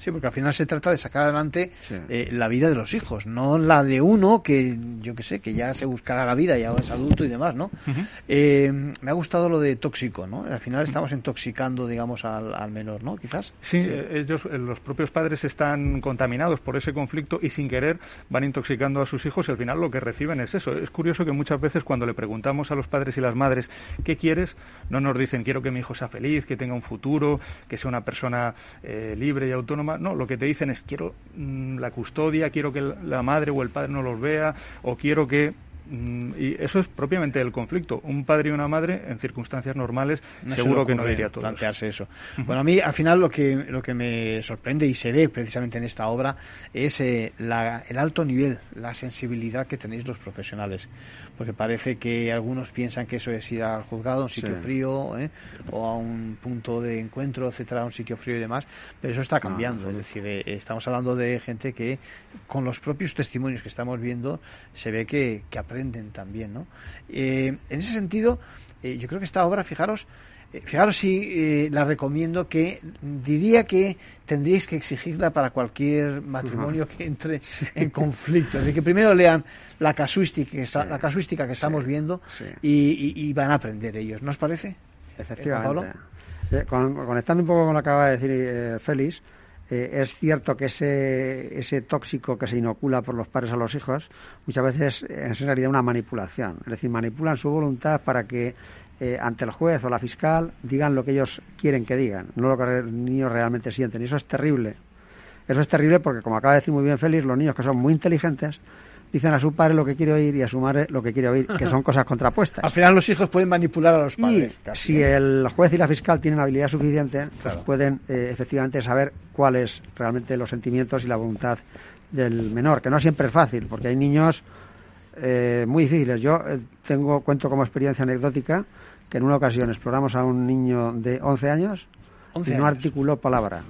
Sí, porque al final se trata de sacar adelante sí. eh, la vida de los hijos, no la de uno que, yo que sé, que ya se buscará la vida, ya es adulto y demás, ¿no? Uh -huh. eh, me ha gustado lo de tóxico, ¿no? Al final estamos intoxicando, digamos, al, al menor, ¿no? Quizás. Sí, sí, ellos, eh, los propios padres están contaminados por ese conflicto y sin querer van intoxicando a sus hijos y al final lo que reciben es eso. Es curioso que muchas veces cuando le preguntamos a los padres y las madres qué quieres, no nos dicen quiero que mi hijo sea feliz, que tenga un futuro, que sea una persona eh, libre y autónoma. No, lo que te dicen es quiero mmm, la custodia, quiero que la madre o el padre no los vea, o quiero que Mm, y eso es propiamente el conflicto. Un padre y una madre, en circunstancias normales, seguro que no diría todo. Plantearse eso. Bueno, a mí al final lo que, lo que me sorprende y se ve precisamente en esta obra es eh, el alto nivel, la sensibilidad que tenéis los profesionales. Porque parece que algunos piensan que eso es ir al juzgado, a un sitio frío, ¿eh? o a un punto de encuentro, etcétera, a un sitio frío y demás. Pero eso está cambiando. es decir, eh, estamos hablando de gente que, con los propios testimonios que estamos viendo, se ve que, que aprenden también, ¿no? en ese sentido, yo creo que esta obra, fijaros, eh, fijaros si eh, la recomiendo que diría que tendríais que exigirla para cualquier matrimonio que entre en conflicto. Es decir, que primero lean la casuística que, está, la casuística que estamos viendo y, van a aprender ellos. ¿No os parece? Efectivamente. Eh, conectando un poco con lo que acaba de decir Félix, es cierto que ese, ese tóxico que se inocula por los padres a los hijos muchas veces es en realidad una manipulación. Es decir, manipulan su voluntad para que eh, ante el juez o la fiscal digan lo que ellos quieren que digan, no lo que los niños realmente sienten. Y eso es terrible. Eso es terrible porque, como acaba de decir muy bien Félix, los niños que son muy inteligentes dicen a su padre lo que quiere oír y a su madre lo que quiere oír, que son cosas contrapuestas. Al final los hijos pueden manipular a los padres. Y si el juez y la fiscal tienen habilidad suficiente, pueden eh, efectivamente saber cuáles realmente los sentimientos y la voluntad del menor, que no siempre es fácil, porque hay niños eh, muy difíciles. Yo tengo cuento como experiencia anecdótica que en una ocasión exploramos a un niño de 11 años y no articuló palabra.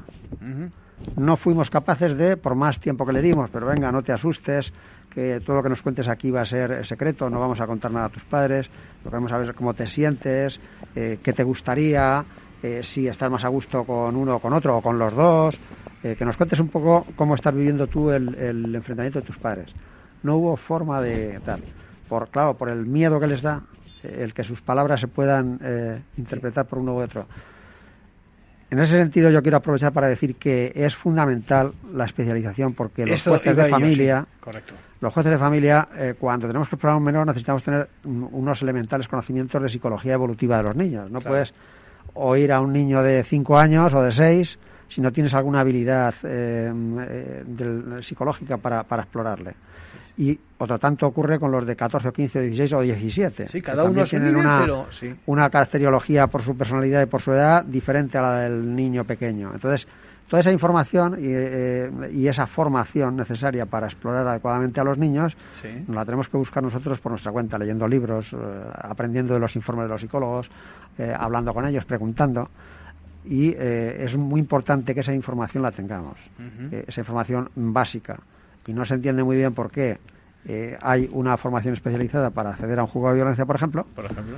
No fuimos capaces de, por más tiempo que le dimos, pero venga, no te asustes, que todo lo que nos cuentes aquí va a ser secreto, no vamos a contar nada a tus padres, lo que vamos a ver es cómo te sientes, eh, qué te gustaría, eh, si estás más a gusto con uno o con otro o con los dos, eh, que nos cuentes un poco cómo estás viviendo tú el, el, enfrentamiento de tus padres. No hubo forma de tal. Por, claro, por el miedo que les da, el que sus palabras se puedan eh, interpretar por uno u otro. En ese sentido, yo quiero aprovechar para decir que es fundamental la especialización, porque los jueces de familia, los jueces de familia, eh, cuando tenemos que explorar un menor, necesitamos tener unos elementales conocimientos de psicología evolutiva de los niños. No puedes oír a un niño de 5 años o de 6 si no tienes alguna habilidad eh, psicológica para, para explorarle y otro tanto ocurre con los de 14 o 15 o 16 o 17. Sí, cada uno tienen una, una caracteriología por su personalidad y por su edad diferente a la del niño pequeño. Entonces, toda esa información y, eh, y esa formación necesaria para explorar adecuadamente a los niños nos la tenemos que buscar nosotros por nuestra cuenta, leyendo libros, eh, aprendiendo de los informes de los psicólogos, eh, hablando con ellos, preguntando y es muy importante que esa información la tengamos, esa información básica y no se entiende muy bien por qué eh, hay una formación especializada para acceder a un juego de violencia, por ejemplo, por ejemplo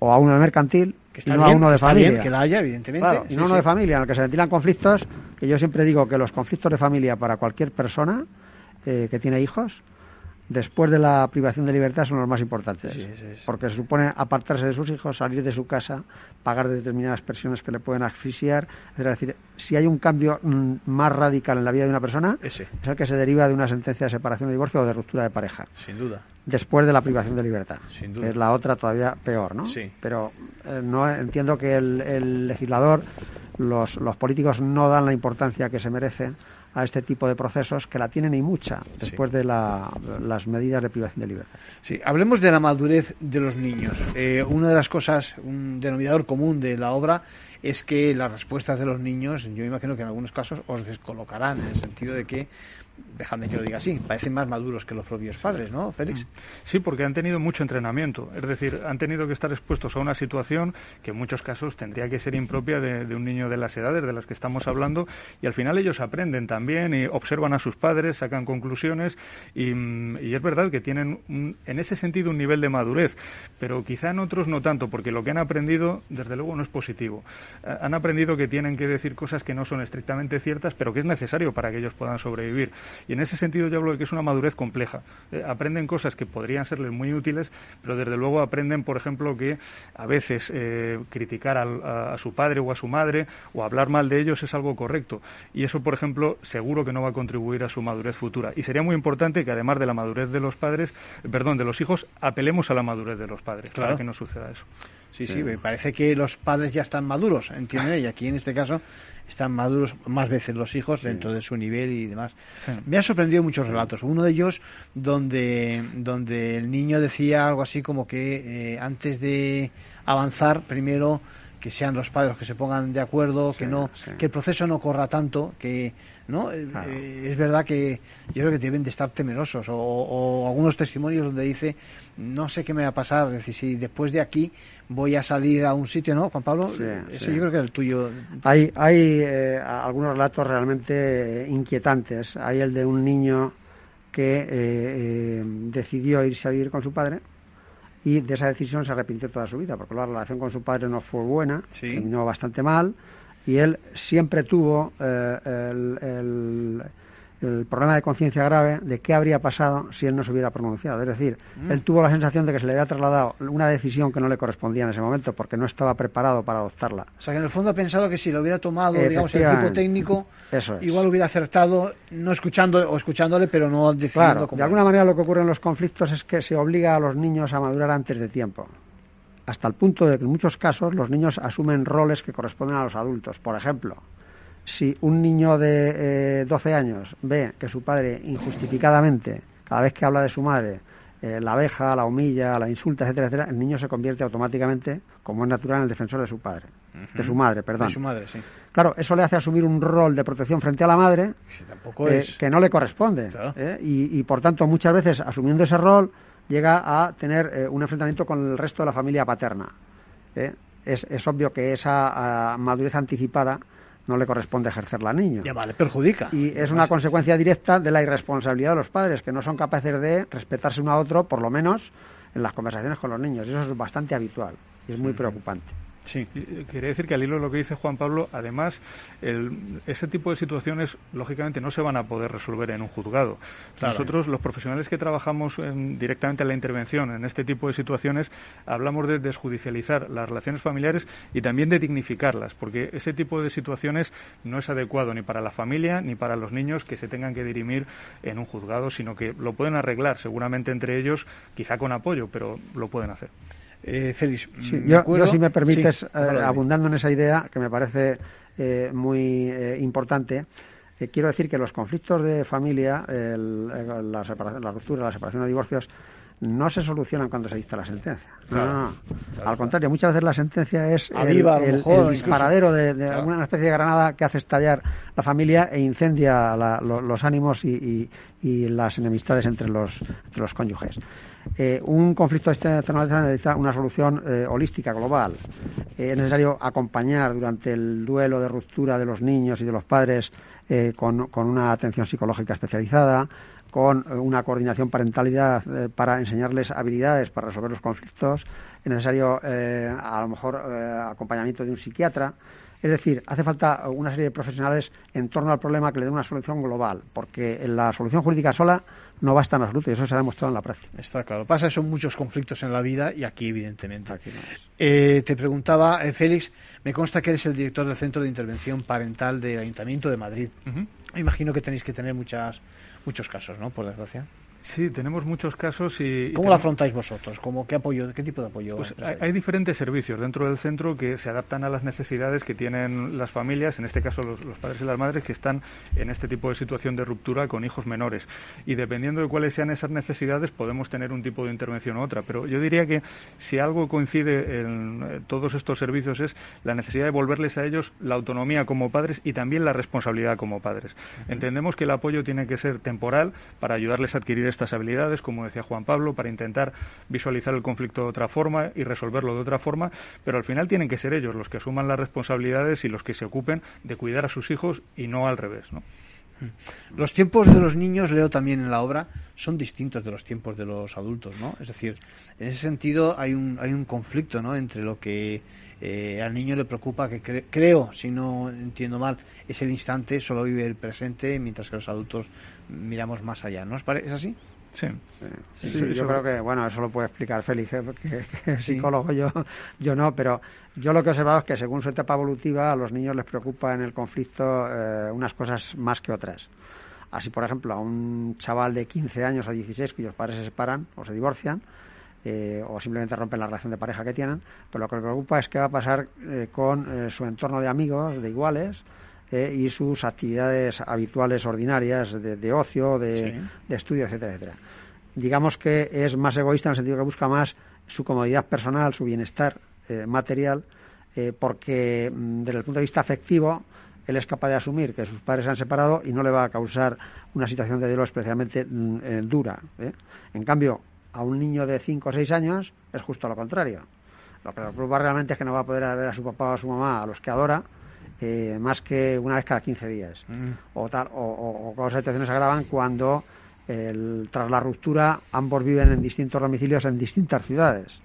o a uno de mercantil y no a uno de familia. que la haya, evidentemente. y no uno de familia, en el que se ventilan conflictos, que yo siempre digo que los conflictos de familia para cualquier persona eh, que tiene hijos después de la privación de libertad son los más importantes. Porque se supone apartarse de sus hijos, salir de su casa, pagar determinadas presiones que le pueden asfixiar. Es decir, si hay un cambio mm, más radical en la vida de una persona, es el que se deriva de una sentencia de separación, de divorcio o de ruptura de pareja. Sin duda. Después de la privación de libertad. Sin duda. Que es la otra todavía peor, ¿no? Sí. Pero eh, no entiendo que el, el legislador, los, los políticos no dan la importancia que se merecen a este tipo de procesos que la tienen y mucha después de las medidas de privación de libertad. Sí, hablemos de la madurez de los niños. Eh, una de las cosas, un denominador común de la obra es que las respuestas de los niños, yo imagino que en algunos casos os descolocarán en el sentido de que dejadme que lo diga así, parecen más maduros que los propios padres, ¿no, Félix? Mm. Sí, porque han tenido mucho entrenamiento, es decir, han tenido que estar expuestos a una situación que en muchos casos tendría que ser impropia de, un niño de las edades de las que estamos hablando y al final ellos aprenden también y observan a sus padres, sacan conclusiones y, es verdad que tienen en ese sentido un nivel de madurez, pero quizá en otros no tanto, porque lo que han aprendido desde luego no es positivo. Han aprendido que tienen que decir cosas que no son estrictamente ciertas, pero que es necesario para que ellos puedan sobrevivir. Y en ese sentido yo hablo de que es una madurez compleja. Eh, aprenden cosas que podrían serles muy útiles, pero desde luego aprenden, por ejemplo, que a veces eh, criticar a, su padre o a su madre o hablar mal de ellos es algo correcto. Y eso, por ejemplo, seguro que no va a contribuir a su madurez futura. Y sería muy importante que además de la madurez de los padres, perdón, de los hijos, apelemos a la madurez de los padres para que no suceda eso. Sí, sí, me parece que los padres ya están maduros, entiende, y aquí en este caso están maduros más veces los hijos dentro de su nivel y demás. Me ha sorprendido muchos relatos. Uno de ellos donde, donde el niño decía algo así como que eh, antes de avanzar, primero que sean los padres los que se pongan de acuerdo, que no, que el proceso no corra tanto, que no eh, eh, es verdad que yo creo que deben de estar temerosos o, algunos testimonios donde dice no sé qué me va a pasar, es decir, si después de aquí voy a salir a un sitio, ¿no, Juan Pablo? Ese yo creo que es el tuyo. Hay, hay eh, algunos relatos realmente inquietantes. Hay el de un niño que decidió irse a vivir con su padre y de esa decisión se arrepintió toda su vida, porque la relación con su padre no fue buena, terminó bastante mal, y él siempre tuvo eh, el, el problema de conciencia grave de qué habría pasado si él no se hubiera pronunciado. Es decir, mm. él tuvo la sensación de que se le había trasladado una decisión que no le correspondía en ese momento porque no estaba preparado para adoptarla. O sea, que en el fondo ha pensado que si lo hubiera tomado, digamos, el equipo técnico, igual hubiera acertado, no escuchando o escuchándole, pero no decidiendo claro, De alguna manera lo que ocurre en los conflictos es que se obliga a los niños a madurar antes de tiempo hasta el punto de que en muchos casos los niños asumen roles que corresponden a los adultos. Por ejemplo, si un niño de eh, 12 años ve que su padre injustificadamente, cada vez que habla de su madre, eh, la abeja, la humilla, la insulta, etcétera, etcétera, el niño se convierte automáticamente, como es natural, en el defensor de su padre, de su madre, perdón. De su madre, sí. Claro, eso le hace asumir un rol de protección frente a la madre eh, que no le corresponde. ¿eh? Y, y, por tanto, muchas veces, asumiendo ese rol, llega a tener un enfrentamiento con el resto de la familia paterna. Es, es, obvio que esa ah, madurez anticipada no le corresponde ejercerla al niño. Ya vale, perjudica. Y es una consecuencia directa de la irresponsabilidad de los padres, que no son capaces de respetarse uno a otro, por lo menos en las conversaciones con los niños. Eso es bastante habitual y es muy preocupante. Sí. Eh, quería decir que al hilo de lo que dice Juan Pablo, además, ese tipo de situaciones, lógicamente, no se van a poder resolver en un juzgado. Nosotros, los profesionales que trabajamos directamente en la intervención en este tipo de situaciones, hablamos de desjudicializar las relaciones familiares y también de dignificarlas, porque ese tipo de situaciones no es adecuado ni para la familia ni para los niños que se tengan que dirimir en un juzgado, sino que lo pueden arreglar seguramente entre ellos, quizá con apoyo, pero lo pueden hacer. Eh, Félix, yo, si me permites, eh, abundando en esa idea, que me parece eh, muy eh, importante, quiero decir que los conflictos de familia, la, ruptura, la separación o divorcios, no se solucionan cuando se dicta la sentencia. Al contrario, muchas veces la sentencia es el, disparadero de, una especie de granada que hace estallar la familia e incendia los ánimos y, las enemistades entre los, entre los cónyuges. Eh, un conflicto de necesita una solución eh, holística, global. Eh, es necesario acompañar durante el duelo de ruptura de los niños y de los padres con, una atención psicológica especializada, con una coordinación parentalidad para enseñarles habilidades para resolver los conflictos. Es necesario, a lo mejor, acompañamiento de un psiquiatra. Es decir, hace falta una serie de profesionales en torno al problema que le den una solución global, porque la solución jurídica sola no basta en absoluto y eso se ha demostrado en la práctica. Está claro. Pasa son muchos conflictos en la vida y aquí, evidentemente. Eh, te preguntaba, eh, Félix, me consta que eres el director del Centro de Intervención Parental del Ayuntamiento de Madrid. Me imagino que tenéis que tener muchas, muchos casos, ¿no? Por desgracia. Sí, tenemos muchos casos y... ¿Cómo lo afrontáis vosotros? ¿Cómo, qué, apoyo, ¿Qué tipo de apoyo? Pues hay, diferentes servicios dentro del centro que se adaptan a las necesidades que tienen las familias, en este caso los, padres y las madres que están en este tipo de situación de ruptura con hijos menores. Y dependiendo de cuáles sean esas necesidades podemos tener un tipo de intervención u otra. Pero yo diría que si algo coincide en eh, todos estos servicios es la necesidad de devolverles a ellos la autonomía como padres y también la responsabilidad como padres. Entendemos que el apoyo tiene que ser temporal para ayudarles a adquirir estas habilidades, como decía Juan Pablo, para intentar visualizar el conflicto de otra forma y resolverlo de otra forma, pero al final tienen que ser ellos los que asuman las responsabilidades y los que se ocupen de cuidar a sus hijos y no al revés, ¿no? Mm. Los tiempos de los niños, leo también en la obra, son distintos de los tiempos de los adultos, ¿no? Es decir, en ese sentido hay un, hay un conflicto, ¿no? Entre lo que eh, al niño le preocupa, que creo, si no entiendo mal, es el instante, solo vive el presente, mientras que los adultos miramos más allá, ¿no os parece? ¿Es así? Sí. yo creo que, bueno, eso lo puede explicar Félix, ¿eh? porque es psicólogo yo, yo no, pero yo lo que he observado es que según su etapa evolutiva a los niños les preocupa en el conflicto eh, unas cosas más que otras. Así, por ejemplo, a un chaval de 15 años o 16 cuyos padres se separan o se divorcian, eh, o simplemente rompen la relación de pareja que tienen, pero lo que me preocupa es qué va a pasar eh, con eh, su entorno de amigos, de iguales, y sus actividades habituales, ordinarias, de, ocio, de, estudio, etcétera, etcétera. Digamos que es más egoísta en el sentido que busca más su comodidad personal, su bienestar material, porque mm, desde el punto de vista afectivo, él es capaz de asumir que sus padres se han separado y no le va a causar una situación de duelo especialmente mm, dura. En cambio, a un niño de 5 o 6 años es justo lo contrario. Lo que preocupa realmente es que no va a poder ver a su papá o a su mamá, a los que adora, eh, más que una vez cada 15 días. Mm. O, tal, o, o, situaciones se agravan cuando tras la ruptura ambos viven en distintos domicilios en distintas ciudades.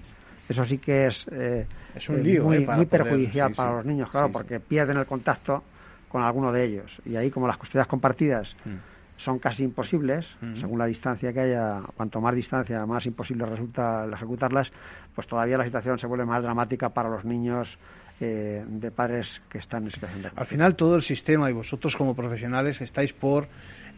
Eso sí que es, eh, es un lío, muy, eh, perjudicial para los niños, claro, porque pierden el contacto con alguno de ellos. Y ahí, como las custodias compartidas mm son casi imposibles, según la distancia que haya, cuanto más distancia, más imposible resulta ejecutarlas, pues todavía la situación se vuelve más dramática para los niños eh, de padres que están en situación de Al final todo el sistema y vosotros como profesionales estáis por,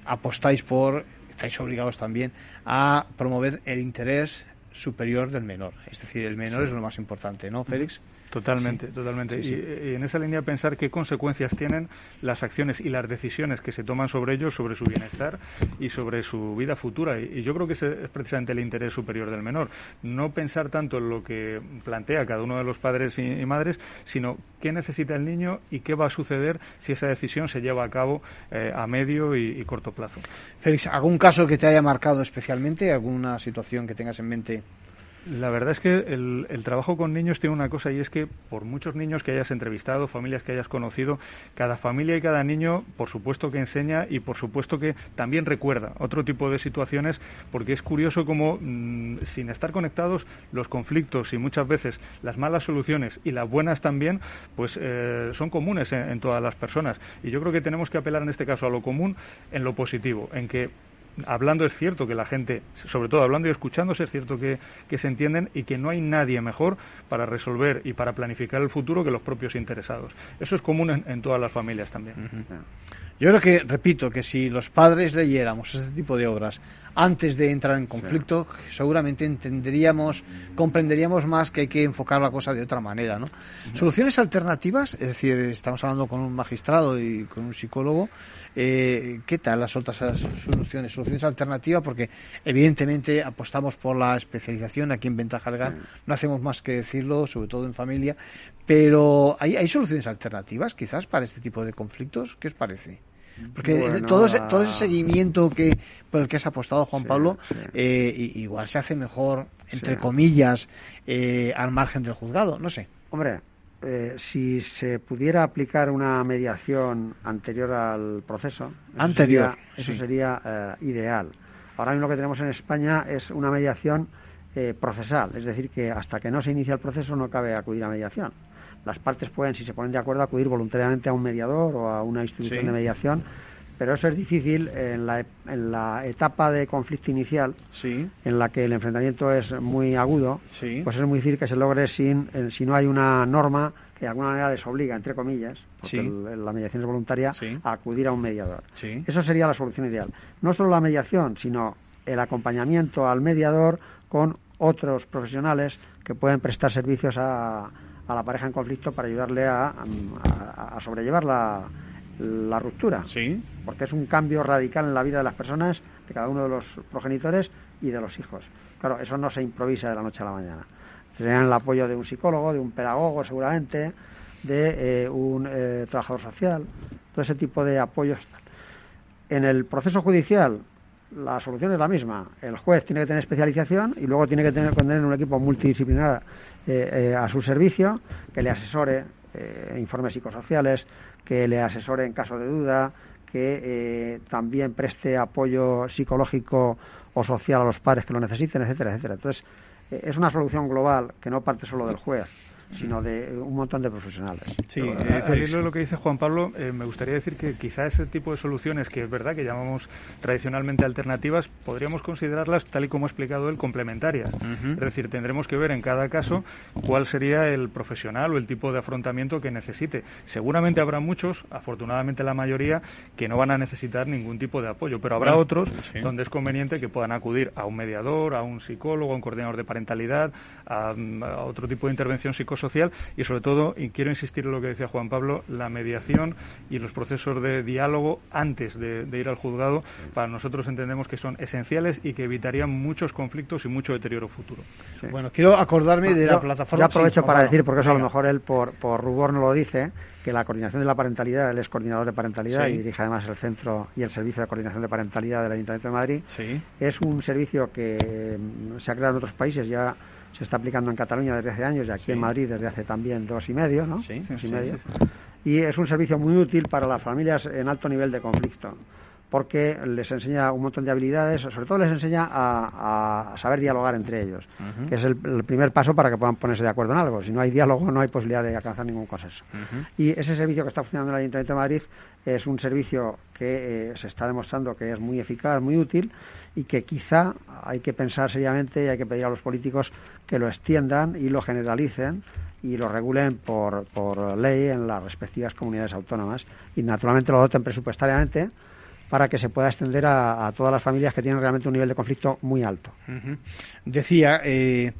apostáis por, estáis obligados también a promover el interés superior del menor. Es decir, el menor es lo más importante, ¿no, Félix? Totalmente, totalmente. Y, en esa línea pensar qué consecuencias tienen las acciones y las decisiones que se toman sobre ellos, sobre su bienestar y sobre su vida futura. Y, yo creo que ese es precisamente el interés superior del menor. No pensar tanto en lo que plantea cada uno de los padres y, madres, sino qué necesita el niño y qué va a suceder si esa decisión se lleva a cabo eh, a medio y corto plazo. Félix, ¿algún caso que te haya marcado especialmente? ¿Alguna situación que tengas en mente? La verdad es que el, trabajo con niños tiene una cosa y es que por muchos niños que hayas entrevistado, familias que hayas conocido, cada familia y cada niño, por supuesto que enseña y por supuesto que también recuerda otro tipo de situaciones porque es curioso como mm, sin estar conectados los conflictos y muchas veces las malas soluciones y las buenas también, pues eh, son comunes en todas las personas. Y yo creo que tenemos que apelar en este caso a lo común en lo positivo, en que hablando es cierto que la gente, sobre todo hablando y escuchándose, es cierto que, se entienden y que no hay nadie mejor para resolver y para planificar el futuro que los propios interesados. Eso es común en, todas las familias también. Yo creo que, repito, que si los padres leyéramos este tipo de obras antes de entrar en conflicto, seguramente entenderíamos, comprenderíamos más que hay que enfocar la cosa de otra manera, ¿no? Soluciones alternativas, es decir, estamos hablando con un magistrado y con un psicólogo, eh, ¿Qué tal las otras soluciones? Soluciones alternativas, porque evidentemente apostamos por la especialización aquí en Ventaja Legal, no hacemos más que decirlo, sobre todo en familia, pero ¿hay, ¿hay soluciones alternativas quizás para este tipo de conflictos? ¿Qué os parece? Porque todo, ese, todo ese seguimiento que por el que has apostado, Juan Pablo, eh, igual se hace mejor, entre comillas, eh, al margen del juzgado, no sé. Hombre, eh, si se pudiera aplicar una mediación anterior al proceso, anterior, eso sería, eh, ideal. Ahora mismo lo que tenemos en España es una mediación eh, procesal, es decir, que hasta que no se inicia el proceso no cabe acudir a mediación. Las partes pueden, si se ponen de acuerdo, acudir voluntariamente a un mediador o a una institución de mediación pero eso es difícil en la, en la etapa de conflicto inicial, en la que el enfrentamiento es muy agudo, pues es muy difícil que se logre sin, eh, si no hay una norma que de alguna manera les obliga, entre comillas, porque la mediación es voluntaria, a acudir a un mediador. Eso sería la solución ideal. No solo la mediación, sino el acompañamiento al mediador con otros profesionales que pueden prestar servicios a, a la pareja en conflicto para ayudarle a, a, a sobrellevar la la ruptura. Sí. Porque es un cambio radical en la vida de las personas, de cada uno de los progenitores y de los hijos. Claro, eso no se improvisa de la noche a la mañana. Serían el apoyo de un psicólogo, de un pedagogo seguramente, de eh, un eh, trabajador social, todo ese tipo de apoyos. En el proceso judicial, la solución es la misma. El juez tiene que tener especialización y luego tiene que tener, tener un equipo multidisciplinar eh, a su servicio que le asesore informes psicosociales, que le asesore en caso de duda, que eh, también preste apoyo psicológico o social a los padres que lo necesiten, etcétera, etcétera. Entonces, eh, es una solución global que no parte solo del juez, sino de un montón de profesionales. Sí, eh, lo que dice Juan Pablo, eh, me gustaría decir que quizá ese tipo de soluciones, que es verdad que llamamos tradicionalmente alternativas, podríamos considerarlas, tal y como ha explicado él, complementarias. Es decir, tendremos que ver en cada caso cuál sería el profesional o el tipo de afrontamiento que necesite. Seguramente habrá muchos, afortunadamente la mayoría, que no van a necesitar ningún tipo de apoyo, pero habrá otros donde es conveniente que puedan acudir a un mediador, a un psicólogo, a un coordinador de parentalidad, a, otro tipo de intervención psicosocial y sobre todo, y quiero insistir en lo que decía Juan Pablo, la mediación y los procesos de diálogo antes de, ir al juzgado, para nosotros entendemos que son esenciales y que evitarían muchos conflictos y mucho deterioro futuro. Bueno, quiero acordarme de la plataforma. Yo aprovecho para decir, porque eso a lo mejor él por, por rubor no lo dice, que la coordinación de la parentalidad, él es coordinador de parentalidad y dirige además el centro y el servicio de coordinación de parentalidad del Ayuntamiento de Madrid. Es un servicio que mm, se ha creado en otros países, ya se está aplicando en Cataluña desde hace años y aquí en Madrid desde hace también dos y medio, ¿no? Sí, y medio. Y es un servicio muy útil para las familias en alto nivel de conflicto porque les enseña un montón de habilidades, sobre todo les enseña a, saber dialogar entre ellos, que es el, primer paso para que puedan ponerse de acuerdo en algo. Si no hay diálogo, no hay posibilidad de alcanzar ningún consenso. Y ese servicio que está funcionando en el Ayuntamiento de Madrid es un servicio que eh, se está demostrando que es muy eficaz, muy útil y que quizá hay que pensar seriamente y hay que pedir a los políticos que lo extiendan y lo generalicen y lo regulen por, por ley en las respectivas comunidades autónomas y naturalmente lo doten presupuestariamente para que se pueda extender a, todas las familias que tienen realmente un nivel de conflicto muy alto. Decía, eh,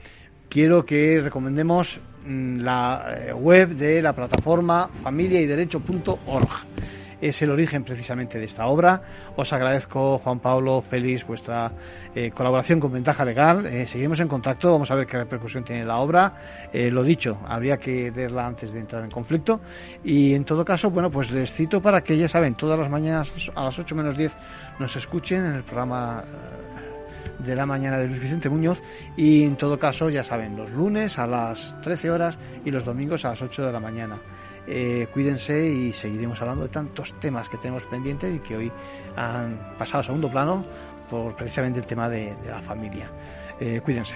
quiero que recomendemos mm, la eh, web de la plataforma familiayderecho.org es el origen precisamente de esta obra. Os agradezco, Juan Pablo, Félix, vuestra eh, colaboración con Ventaja Legal. Eh, seguimos en contacto, vamos a ver qué repercusión tiene la obra. Eh, lo dicho, habría que leerla antes de entrar en conflicto. Y en todo caso, bueno, pues les cito para que ya saben, todas las mañanas a las 8 menos 10 nos escuchen en el programa de la mañana de Luis Vicente Muñoz y en todo caso ya saben los lunes a las 13 horas y los domingos a las 8 de la mañana. Eh, cuídense y seguiremos hablando de tantos temas que tenemos pendientes y que hoy han pasado a segundo plano por precisamente el tema de, la familia. Eh, cuídense.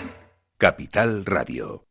Capital Radio.